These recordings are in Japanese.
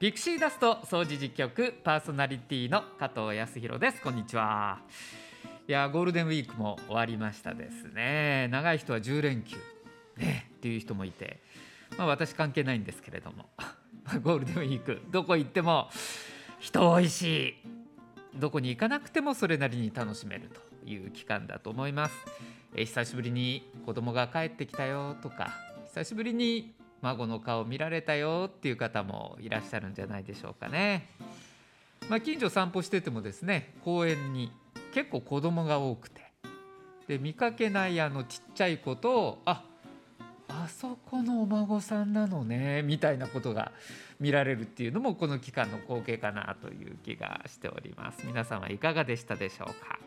ピクシーダスト掃除実局パーソナリティの加藤康弘です。こんにちは。いやゴールデンウィークも終わりましたですね。長い人は10連休。ねっていう人もいて。まあ私関係ないんですけれども。ゴールデンウィークどこ行っても人多いしどこに行かなくてもそれなりに楽しめるという期間だと思います。え久しぶりに子供が帰ってきたよとか久しぶりに孫の顔見られたよっていう方もいらっしゃるんじゃないでしょうかね。まあ、近所散歩しててもですね公園に結構子供が多くて。で見かけないあのちっちゃい子とああそこのお孫さんなのねみたいなことが見られるっていうのもこの期間の光景かなという気がしております。皆さんはいかがでしたでしょうか。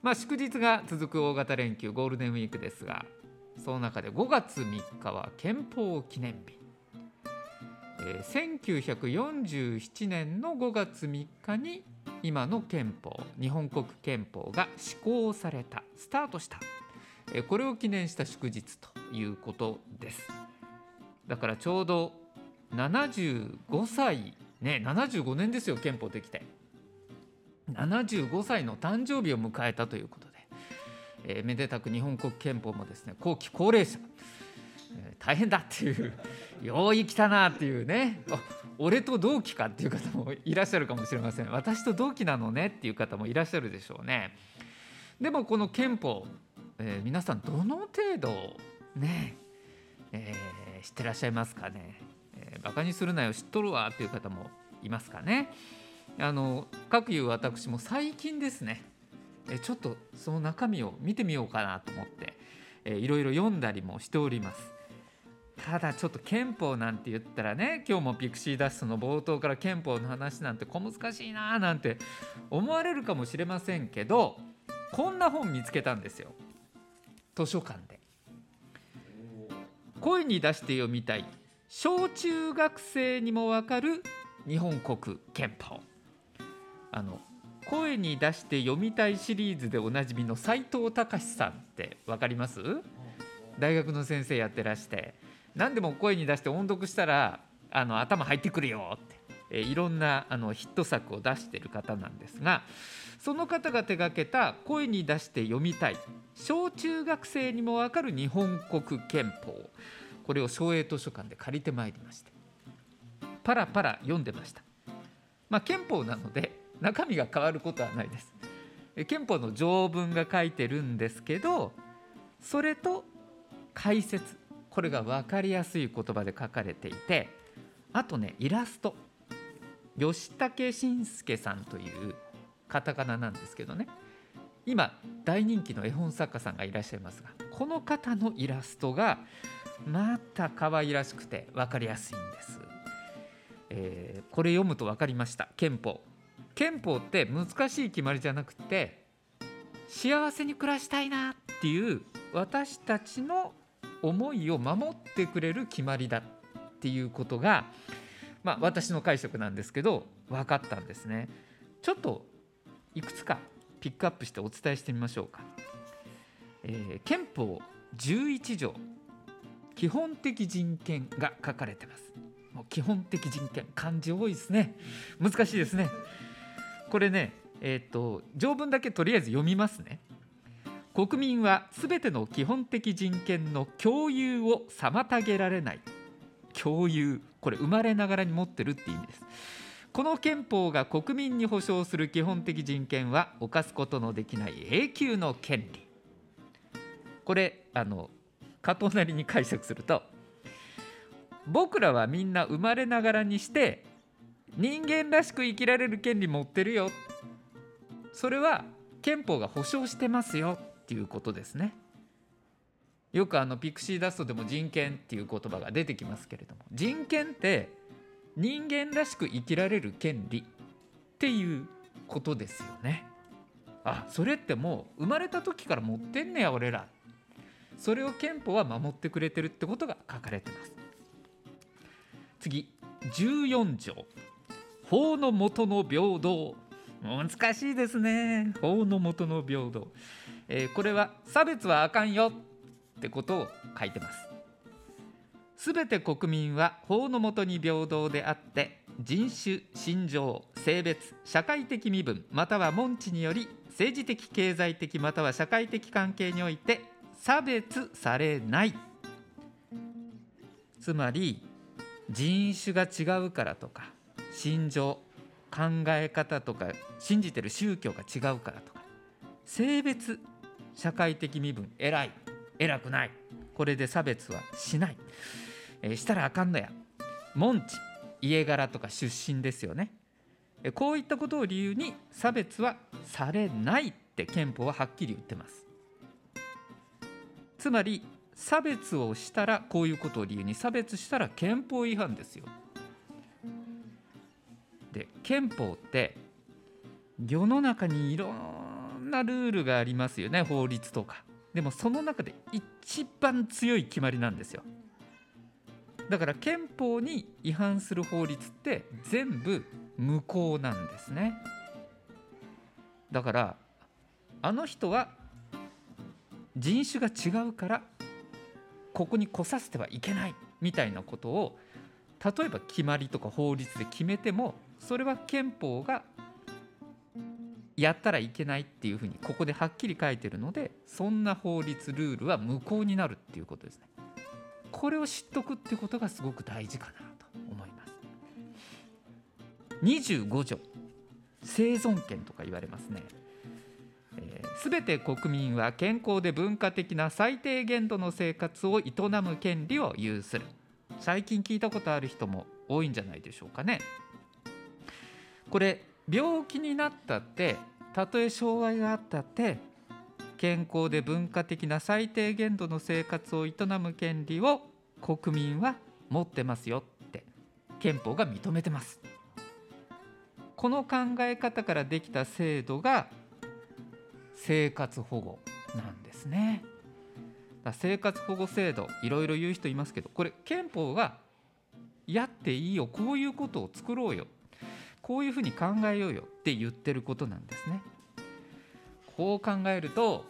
まあ祝日が続く大型連休ゴールデンウィークですがその中で5月3日は憲法記念日、えー、1947年の5月3日に今の憲法日本国憲法が施行されたスタートした、えー、これを記念した祝日ということです。だからちょうど75歳ね75年ですよ憲法できて75歳の誕生日を迎えたということえー、めでたく日本国憲法もですね後期高齢者、えー、大変だっていうよう生きたなっていうね。俺と同期かっていう方もいらっしゃるかもしれません。私と同期なのねっていう方もいらっしゃるでしょうね。でもこの憲法、えー、皆さんどの程度ね、えー、知ってらっしゃいますかね、えー、バカにするなよ知っとるわっていう方もいますかね。あの各いう私も最近ですねえちょっとその中身を見てみようかなと思って、いろいろ読んだりもしております。ただちょっと憲法なんて言ったらね今日もピクシーダストの冒頭から憲法の話なんて小難しいなーなんて思われるかもしれませんけどこんな本見つけたんですよ図書館で。声に出して読みたい小中学生にもわかる日本国憲法あの声に出して読みたいシリーズでおなじみの斉藤隆さんって分かります？大学の先生やってらして。何でも声に出して音読したらあの頭入ってくるよって、えいろんなあのヒット作を出してる方なんですがその方が手がけた「声に出して読みたい小中学生にも分かる日本国憲法」これを省営図書館で借りてまいりまして。パラパラ読んでました。まあ、憲法なので中身が変わることはないです。憲法の条文が書いてるんですけどそれと解説これが分かりやすい言葉で書かれていてあとねイラスト。吉武慎介さんというカタカナなんですけどね。今大人気の絵本作家さんがいらっしゃいますがこの方のイラストがまた可愛らしくて分かりやすいんです、えー、これ読むと分かりました。憲法。憲法って難しい決まりじゃなくて幸せに暮らしたいなっていう私たちの思いを守ってくれる決まりだっていうことが、まあ、私の解釈なんですけど分かったんですね。ちょっといくつかピックアップしてお伝えしてみましょうか。えー、憲法11条基本的人権が書かれてます。もう基本的人権漢字多いですね難しいですねこれねえっ、ー、と条文だけとりあえず読みますね。国民はすべての基本的人権の共有を妨げられない。共有これ生まれながらに持ってるって意味です。この憲法が国民に保障する基本的人権は犯すことのできない永久の権利。これあの加藤なりに解釈すると僕らはみんな生まれながらにして人間らしく生きられる権利持ってるよ。それは憲法が保障してますよっていうことですね。よくあのピクシーダストでも人権っていう言葉が出てきますけれども。人権って人間らしく生きられる権利っていうことですよね。あそれってもう生まれた時から持ってんねや俺ら。それを憲法は守ってくれてるってことが書かれてます。次14条。法の下の平等。難しいですね。法の下の平等、えー、これは差別はあかんよ。ってことを書いてます。すべて国民は法の下に平等であって人種信条性別社会的身分または門地により政治的経済的または社会的関係において差別されない。つまり人種が違うからとか信条考え方とか信じてる宗教が違うからとか。性別社会的身分偉い偉くない。これで差別はしない、えーしたらあかんのや。門地家柄とか出身ですよね。こういったことを理由に差別はされないって憲法ははっきり言ってます。つまり差別をしたらこういうことを理由に差別したら憲法違反ですよ。で憲法って世の中にいろんなルールがありますよね法律とか。でもその中で一番強い決まりなんですよ。だから憲法に違反する法律って全部無効なんですね。だからあの人は人種が違うからここに来させてはいけないみたいなことを例えば決まりとか法律で決めてもそれは憲法がやったらいけないっていうふうにここではっきり書いてるのでそんな法律ルールは無効になるっていうことですね。これを知っとくってことがすごく大事かなと思います。25条生存権とか言われますね。すべ、て国民は健康で文化的な最低限度の生活を営む権利を有する最近聞いたことある人も多いんじゃないでしょうかねこれ病気になったってたとえ障害があったって健康で文化的な最低限度の生活を営む権利を国民は持ってますよって憲法が認めてます。この考え方からできた制度が生活保護なんですね。生活保護制度いろいろ言う人いますけどこれ憲法がやっていいよこういうことを作ろうよこういうふうに考えようよって言ってることなんですねこう考えると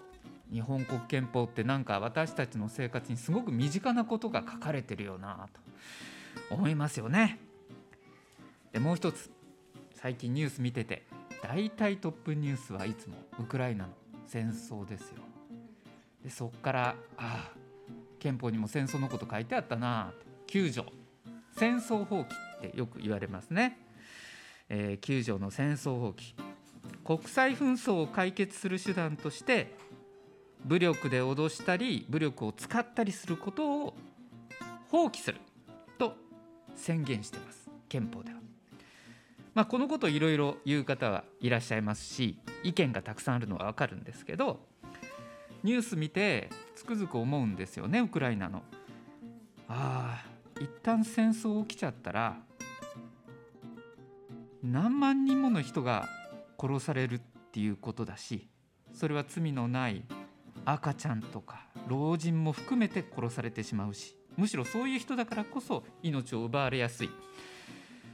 日本国憲法ってなんか私たちの生活にすごく身近なことが書かれてるよなと思いますよねでもう一つ最近ニュース見てて大体トップニュースはいつもウクライナの戦争ですよ。でそっからああ憲法にも戦争のこと書いてあったな9条戦争放棄ってよく言われますね。えー、9条の戦争放棄国際紛争を解決する手段として武力で脅したり武力を使ったりすることを放棄すると宣言してます憲法では。まあ、このことをいろいろ言う方はいらっしゃいますし意見がたくさんあるのは分かるんですけどニュース見てつくづく思うんですよねウクライナの。ああ一旦戦争起きちゃったら何万人もの人が殺されるっていうことだしそれは罪のない赤ちゃんとか老人も含めて殺されてしまうしむしろそういう人だからこそ命を奪われやすい。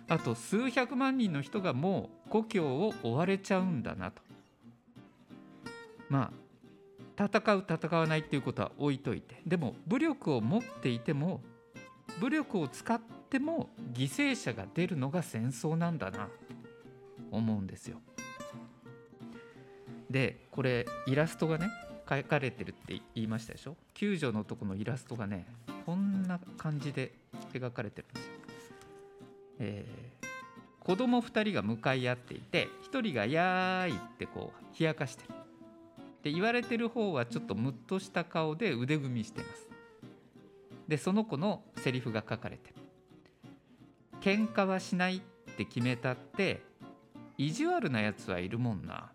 あと数百万人の人がもう故郷を追われちゃうんだなとまあ戦う戦わないっていうことは置いといてでも武力を持っていても武力を使っても犠牲者が出るのが戦争なんだな。と思うんですよ。でこれイラストがね描かれてるって言いましたでしょ？救助のとこのイラストがねこんな感じで描かれてるんですよ。えー、子供2人が向かい合っていて1人が「やーい」ってこう冷やかしてる。で言われてる方はちょっとムッとした顔で腕組みしてます。でその子のセリフが書かれてる「喧嘩はしないって決めたって意地悪なやつはいるもんな」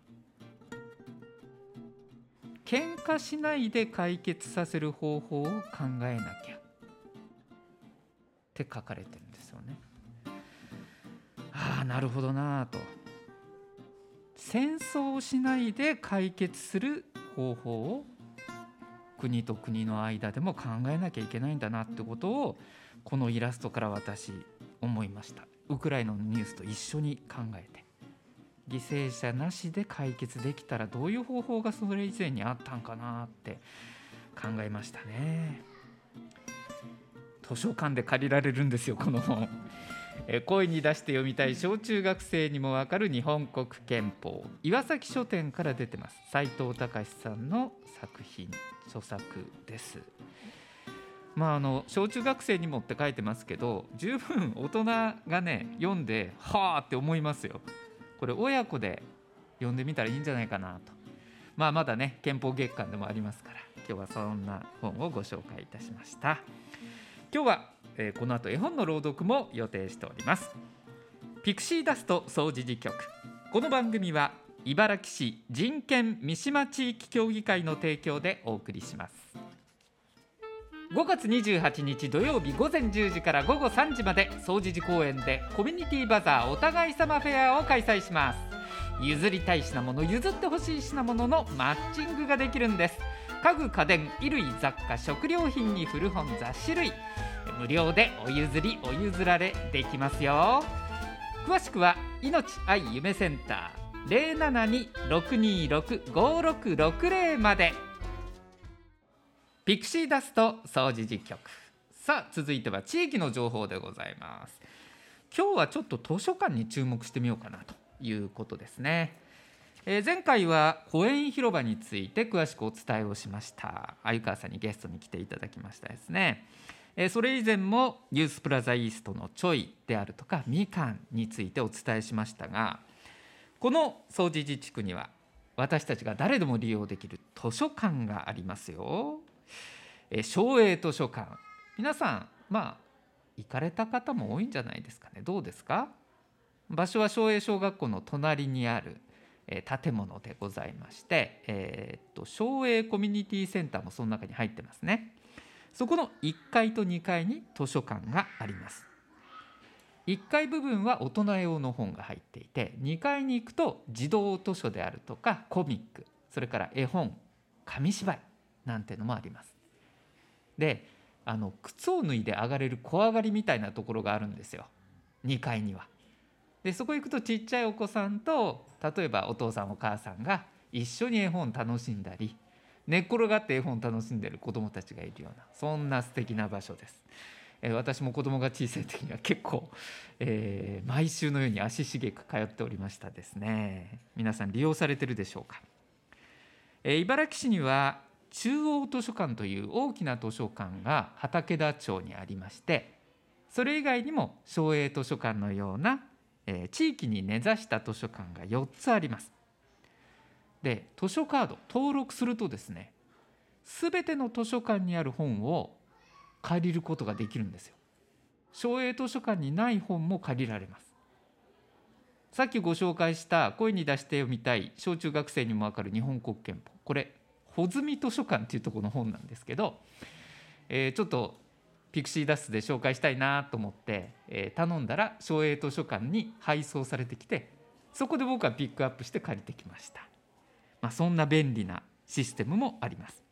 喧嘩しないで解決させる方法を考えなきゃ。って書かれてるんですよね。ああなるほどなあと。戦争をしないで解決する方法を国と国の間でも考えなきゃいけないんだなってことをこのイラストから私思いました。ウクライナのニュースと一緒に考えて。犠牲者なしで解決できたらどういう方法がそれ以前にあったんかなって考えましたね。図書館で借りられるんですよこの本。え声に出して読みたい小中学生にもわかる日本国憲法。岩崎書店から出てます。斉藤隆さんの作品著作です。まああの小中学生にもって書いてますけど十分大人がね読んではあって思いますよ。これ親子で読んでみたらいいんじゃないかなと。まあまだね憲法月間でもありますから今日はそんな本をご紹介いたしました。今日はえー、この後絵本の朗読も予定しております。ピクシーダスト総除事局。この番組は茨城市人権三島地域協議会の提供でお送りします。5月28日土曜日午前10時から午後3時まで総除寺公園でコミュニティバザーお互い様フェアを開催します。譲りたい品物譲ってほしい品物のマッチングができるんです。家具家電衣類雑貨食料品に古本雑誌類。無料でお譲りお譲られできますよ。詳しくは命愛夢センター072-626-5660まで。ピクシーダスト掃除実局さあ続いては地域の情報でございます。今日はちょっと図書館に注目してみようかなということですね。えー、前回は公園広場について詳しくお伝えをしました。鮎川さんにゲストに来ていただきましたですね。えそれ以前もユースプラザイーストのちょいであるとかみかんについてお伝えしましたがこの総除自治区には私たちが誰でも利用できる図書館がありますよ。え省営図書館。皆さんまあ行かれた方も多いんじゃないですかね。どうですか？場所は省営小学校の隣にある、え建物でございまして、えー、っと省営コミュニティセンターもその中に入ってますね。そこの1階と2階に図書館があります。1階部分は大人用の本が入っていて2階に行くと児童図書であるとかコミックそれから絵本紙芝居なんてのもありますであの靴を脱いで上がれる小上がりみたいなところがあるんですよ2階には。でそこ行くとちっちゃいお子さんと例えばお父さんお母さんが一緒に絵本楽しんだり寝っ転がって絵本楽しんでる子どもたちがいるようなそんな素敵な場所です。え、私も子供が小さい時には結構、えー、毎週のように足しげく通っておりましたですね皆さん利用されてるでしょうか、え、茨城市には中央図書館という大きな図書館が畠田町にありましてそれ以外にも省営図書館のような、えー、地域に根ざした図書館が4つありますで図書カード登録するとですね全ての図書館にある本を借りることができるんですよ。省営図書館にない本も借りられます。さっきご紹介した声に出して読みたい小中学生にもわかる日本国憲法これ穂積図書館っていうところの本なんですけど、えー、ちょっとピクシーダスで紹介したいなと思って、えー、頼んだら省営図書館に配送されてきてそこで僕はピックアップして借りてきました。まあ、そんな便利なシステムもあります。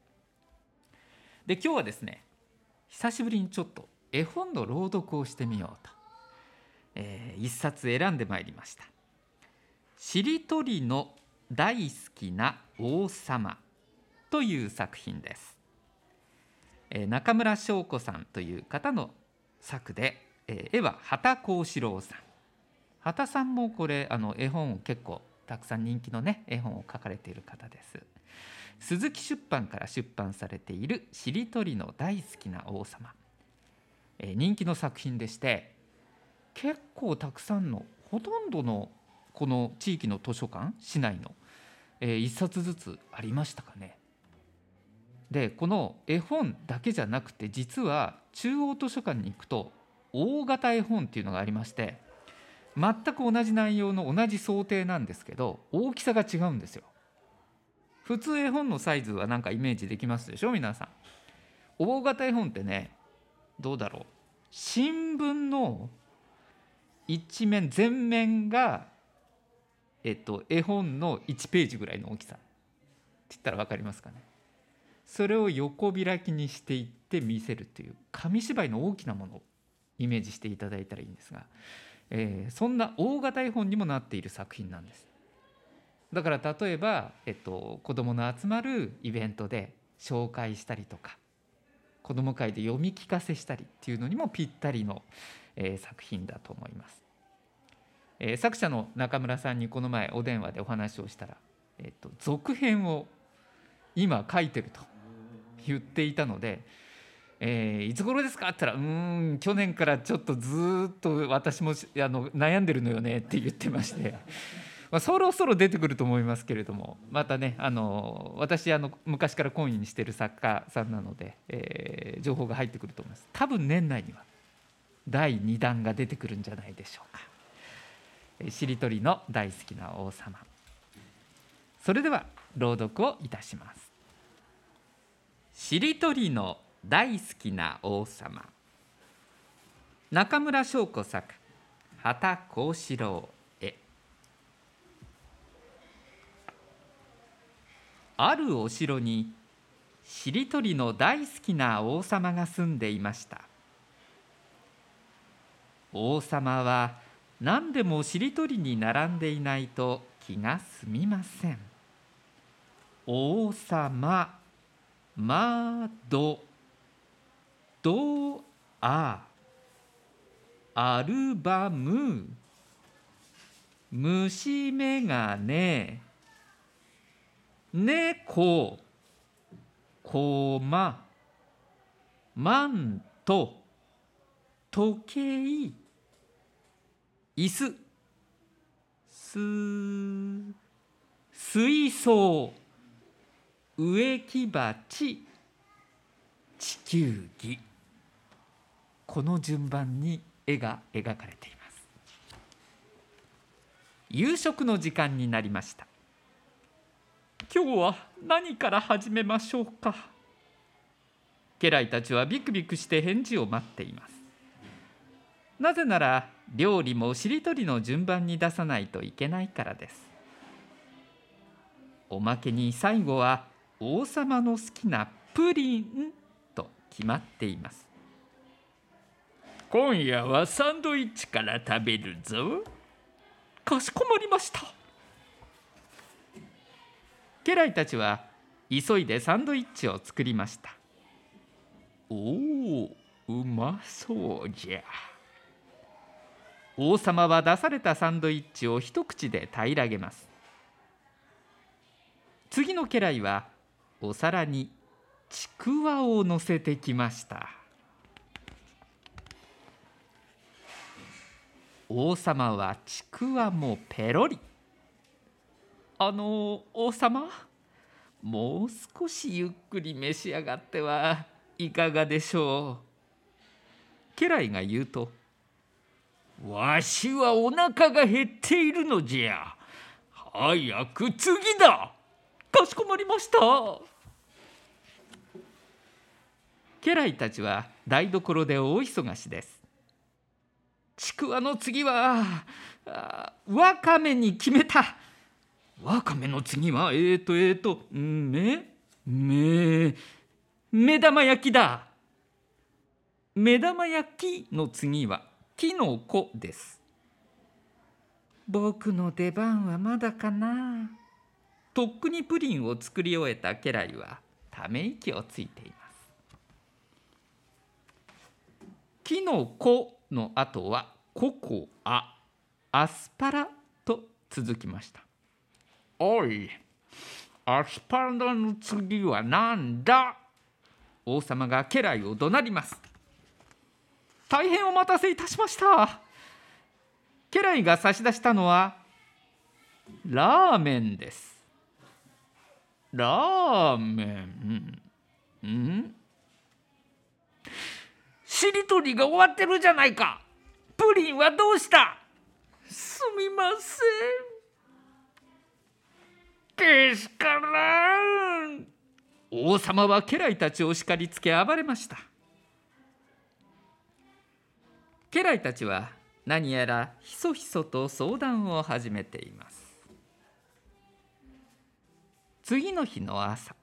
で今日はですね久しぶりにちょっと絵本の朗読をしてみようと、えー、一冊選んでまいりました。しりとりの大好きな王様という作品です。えー、中村翔子さんという方の作で、えー、絵は畑幸四郎さん。畑さんもこれあの絵本を結構たくさん人気のね絵本を書かれている方です鈴木出版から出版されているしりとりの大好きな王様、え人気の作品でして結構たくさんのほとんどのこの地域の図書館市内の、えー、1冊ずつありましたかねでこの絵本だけじゃなくて実は中央図書館に行くと大型絵本っていうのがありまして全く同じ内容の同じ想定なんですけど大きさが違うんですよ。普通絵本のサイズはなんかイメージできますでしょ？皆さん。大型絵本ってねどうだろう新聞の一面全面が、えっと、絵本の1ページぐらいの大きさって言ったら分かりますかね？それを横開きにしていって見せるという紙芝居の大きなものをイメージしていただいたらいいんですがえー、そんな大型絵本にもなっている作品なんです。だから例えば、えっと、子どもの集まるイベントで紹介したりとか子ども会で読み聞かせしたりっていうのにもぴったりの、えー、作品だと思います、えー、作者の中村さんにこの前お電話でお話をしたら、えーと、続編を今書いてると。言っていたので、えー、いつ頃ですか？って言ったら「うん去年からちょっとずっと私もあの悩んでるのよね」って言ってまして。まあ、そろそろ出てくると思いますけれどもまたねあの私あの昔から懇意にしてる作家さんなので、えー、情報が入ってくると思います。多分年内には第2弾が出てくるんじゃないでしょうか、えー、しりとりの大好きな王様。それでは朗読をいたします。しりとりの大好きな王様。中村翔子作畑幸四郎あるお城にしりとりの大好きな王様が住んでいました。王様は何でもしりとりに並んでいないと気が済みません。王様窓。ドア。アルバム。虫眼鏡。猫。こまマント。時計。椅子。す水槽。植木鉢地球儀。この順番に絵が描かれています。夕食の時間になりました。今日は何から始めましょうか。家来たちはビクビクして返事を待っています。なぜなら料理もしりとりの順番に出さないといけないからです。おまけに最後は王様の好きなプリンと決まっています。今夜はサンドイッチから食べるぞ。かしこまりました。家来たちは急いでサンドイッチを作りました。おおうまそうじゃ。王様は出されたサンドイッチを一口で平らげます。次の家来はお皿にちくわを乗せてきました。王様はちくわもペロリ。あの王様もう少しゆっくり召し上がってはいかがでしょう？家来が言うと「わしはお腹が減っているのじゃ。早く次だ!」かしこまりました。家来たちは台所で大忙しです。ちくわの次はわかめに決めた。わかめの次はえーとえーとめめ目玉焼きだ。目玉焼きの次はきのこです。僕の出番はまだかな。とっくにプリンを作り終えた家来はため息をついていますきのこの後はココアアスパラと続きました。おいアスパラの次は何だ？王様が家来を怒鳴ります。大変お待たせいたしました。家来が差し出したのはラーメンです。ラーメン。ん？しりとりが終わってるじゃないか。プリンはどうした？すみません。けしからん。王様は家来たちを叱りつけ暴れました。家来たちは何やらひそひそと相談を始めています。次の日の朝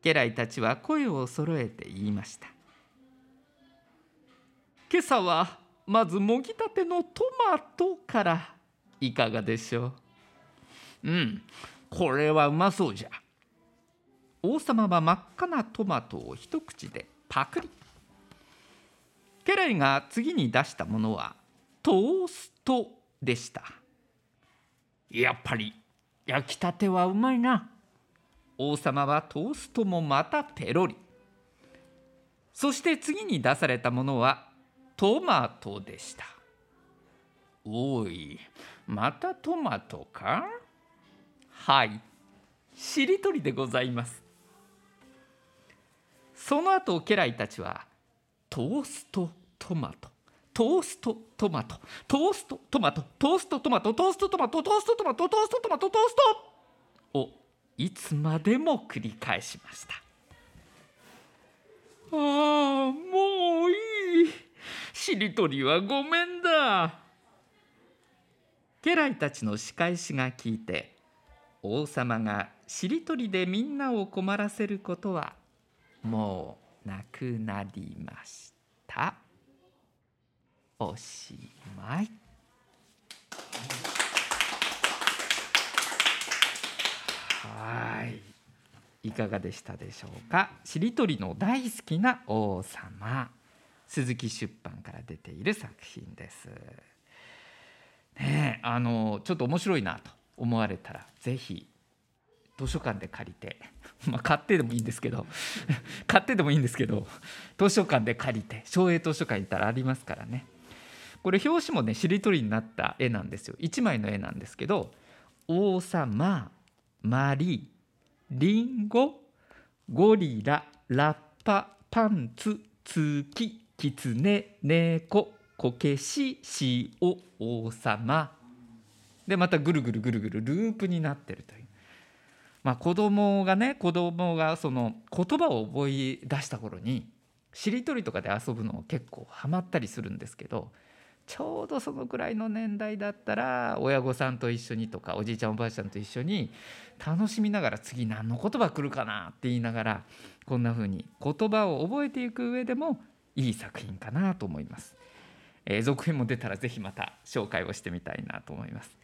家来たちは声を揃えて言いました。今朝はまずもぎたてのトマトからいかがでしょう？うん。これはうまそうじゃ。王様は真っ赤なトマトを一口でパクリ。家来が次に出したものはトーストでした。やっぱり焼きたてはうまいな。王様はトーストもまたペロリ。そして次に出されたものはトマトでした。おいまたトマトか？はい。しりとりでございます。その後家来たちはトーストトマト。トーストトマト。トーストトマト。トーストトマト。トーストトマト。トーストトマト。トーストトマト。トースト。をいつまでも繰り返しました。ああもういい。しりとりはごめんだ。家来たちの仕返しが聞いて王様がしりとりでみんなを困らせることはもうなくなりました。おしまい。はい。いかがでしたでしょうか？しりとりの大好きな王様。鈴木出版から出ている作品です。ねあのちょっと面白いなと思われたらぜひ図書館で借りて まあ買ってでもいいんですけど 買ってでもいいんですけど図書館で借りて省営図書館行ったらありますからね。これ表紙もねしりとりになった絵なんですよ。1枚の絵なんですけど王様マリリンゴゴリララッパパンツ月キツネ猫こけし塩王様でまたぐるぐるぐるぐるループになってるという。まあ子供がね子供がその言葉を覚え出した頃にしりとりとかで遊ぶの結構ハマったりするんですけどちょうどそのくらいの年代だったら親御さんと一緒にとかおじいちゃんおばあちゃんと一緒に楽しみながら次何の言葉来るかなって言いながらこんな風に言葉を覚えていく上でもいい作品かなと思います。えー、続編も出たらぜひまた紹介をしてみたいなと思います。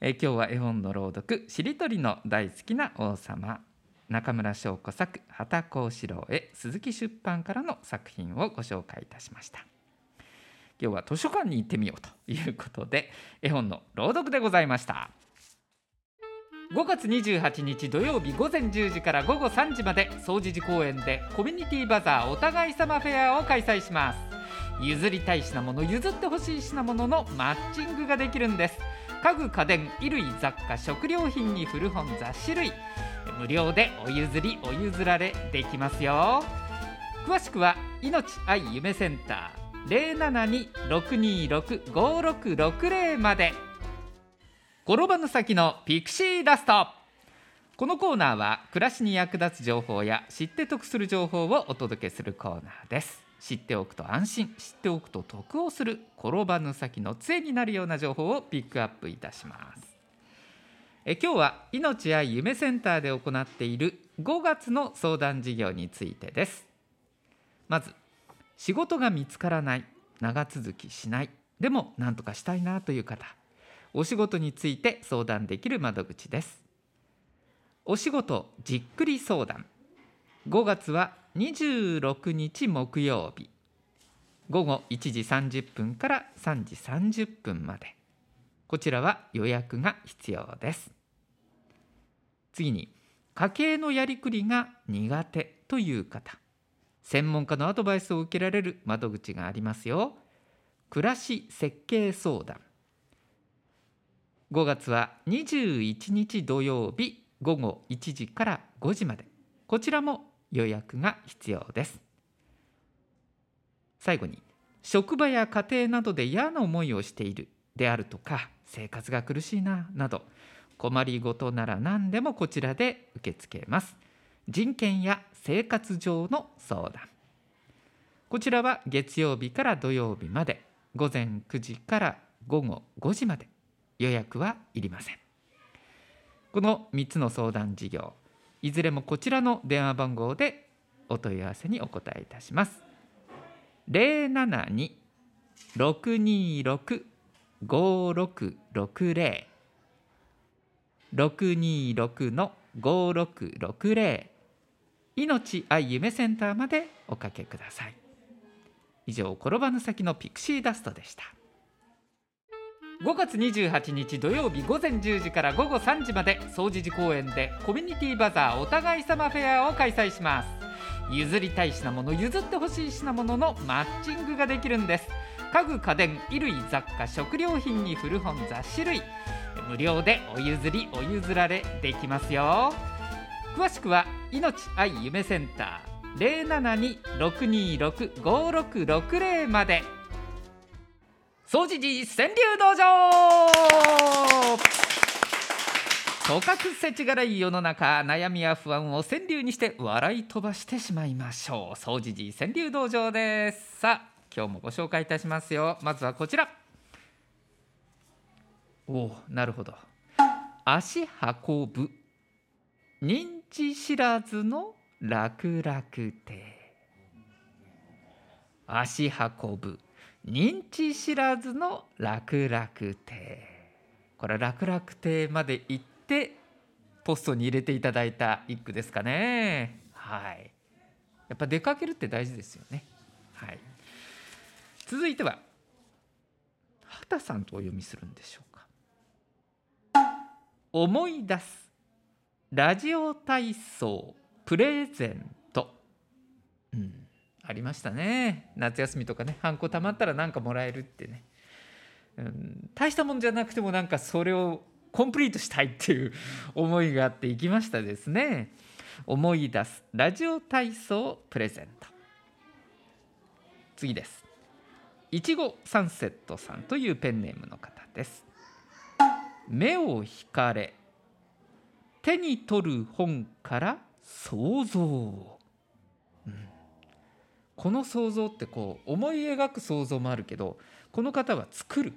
えー、今日は絵本の朗読しりとりの大好きな王様中村翔子作畑幸四郎へ鈴木出版からの作品をご紹介いたしました。今日は図書館に行ってみようということで絵本の朗読でございました5月28日土曜日午前10時から午後3時まで総持寺公園でコミュニティバザーお互い様フェアを開催します。譲りたい品物譲ってほしい品物のマッチングができるんです。家具家電衣類雑貨食料品に古本雑誌類無料でお譲りお譲られできますよ。詳しくは命愛夢センター072-626-5660まで。転ばぬ先のピクシーダスト。このコーナーは暮らしに役立つ情報や知って得する情報をお届けするコーナーです。知っておくと安心知っておくと得をする転ばぬ先の杖になるような情報をピックアップいたします。え今日は命愛夢センターで行っている5月の相談事業についてです。まず仕事が見つからない長続きしないでも何とかしたいなという方。お仕事について相談できる窓口です。お仕事じっくり相談。5月は26日木曜日。午後1時30分から3時30分まで。こちらは予約が必要です。次に家計のやりくりが苦手という方。専門家のアドバイスを受けられる窓口がありますよ。暮らし設計相談。5月は21日土曜日午後1時から5時まで。こちらも予約が必要です。最後に、職場や家庭などで嫌な思いをしているであるとか、生活が苦しいななど、困りごとなら何でもこちらで受け付けます。人権や生活上の相談こちらは月曜日から土曜日まで午前9時から午後5時まで予約はいりません。この3つの相談事業いずれもこちらの電話番号でお問い合わせにお答えいたします。072-626-5660 626の5660命愛夢センターまでおかけください。以上転ばぬ先のピクシーダストでした。5月28日土曜日午前10時から午後3時まで総持寺公園でコミュニティバザーお互い様フェアを開催します。譲りたい品物譲ってほしい品物のマッチングができるんです。家具家電衣類雑貨食料品に古本雑誌類。無料でお譲りお譲られできますよ。詳しくは命愛夢センター072-626-5660まで。総持寺川柳道場とかくせちがらい世の中悩みや不安を川柳にして笑い飛ばしてしまいましょう総持寺川柳道場です。さあ今日もご紹介いたします。よまずはこちらおおなるほど。足運ぶ認知知らずの楽々亭。足運ぶ。認知知らずの楽々亭。これは楽々亭まで行ってポストに入れていただいた一句ですかね。はい。やっぱ出かけるって大事ですよね。はい。続いては畑さんとお読みするんでしょうか。思い出すラジオ体操プレゼン、ありましたね。夏休みとかねハンコたまったら何かもらえるってね、うん、大したもんじゃなくてもなんかそれをコンプリートしたいっていう思いがあって行きましたですね。思い出すラジオ体操プレゼント。次です。いちごサンセットさんというペンネームの方です。目を引かれ手に取る本から想像、この想像ってこう思い描く想像もあるけどこの方は作る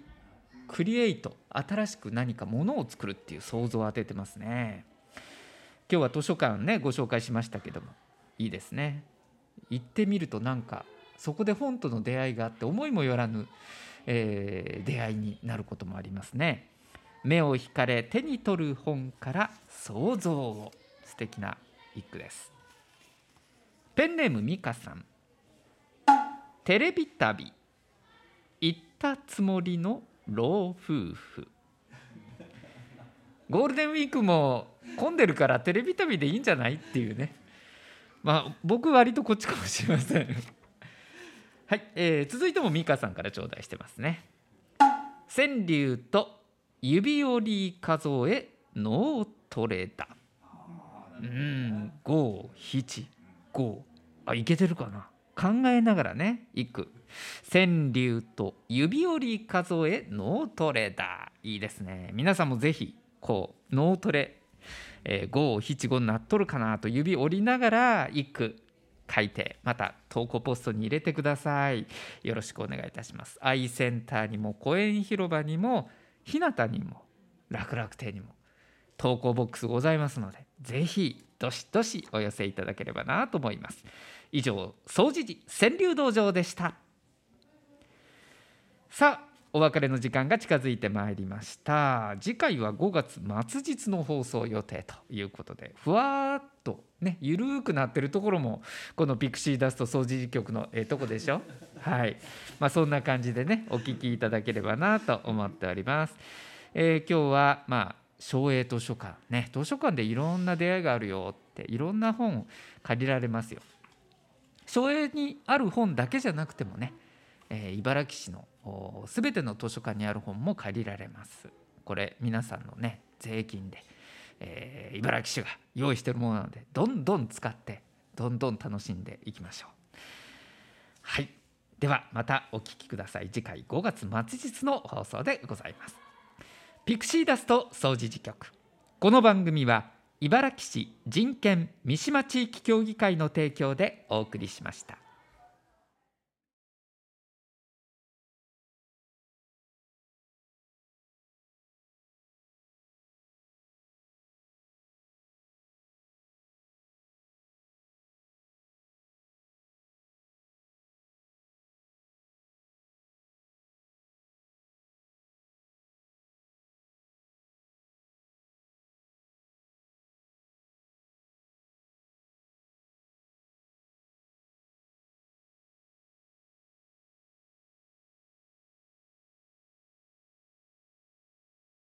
クリエイト新しく何かものを作るっていう想像を当ててますね。今日は図書館ねご紹介しましたけどもいいですね。行ってみるとなんかそこで本との出会いがあって思いもよらぬ、えー、出会いになることもありますね。目を引かれ手に取る本から想像を。素敵な一句です。ペンネームミカさん。テレビ旅。行ったつもりの老夫婦。ゴールデンウィークも混んでるからテレビ旅でいいんじゃないっていうね。まあ僕割とこっちかもしれません。はい、えー、続いてもミカさんから頂戴してますね。川柳と指折り数え脳トレだうん五七五。あいけてるかな。考えながらねいく。川柳と指折り数え脳トレだ。いいですね。皆さんもぜひこう脳トレ五七五になっとるかなと指折りながら一句書いてまた投稿ポストに入れてください。よろしくお願いいたします。アイセンターにも公園広場にも日向にも楽々亭にも投稿ボックスございますのでぜひどしどしお寄せいただければなと思います。以上総持寺川柳道場でした。さあお別れの時間が近づいてまいりました。次回は5月末日の放送予定ということでふわっとねゆるくなってるところもこのピクシーダスト掃除局のええとこでしょ？はい。まあそんな感じでねお聞きいただければなと思っております、えー、今日はまあ省営図書館ね。図書館でいろんな出会いがあるよっていろんな本借りられますよ。省営にある本だけじゃなくてもね、えー、茨城市の全ての図書館にある本も借りられます。これ皆さんのね税金で、えー、茨城市が用意してるものなのでどんどん使ってどんどん楽しんでいきましょう。はい。ではまたお聞きください。次回5月末日の放送でございます。ピクシーダスト総除事局。この番組は茨城市人権三島地域協議会の提供でお送りしました。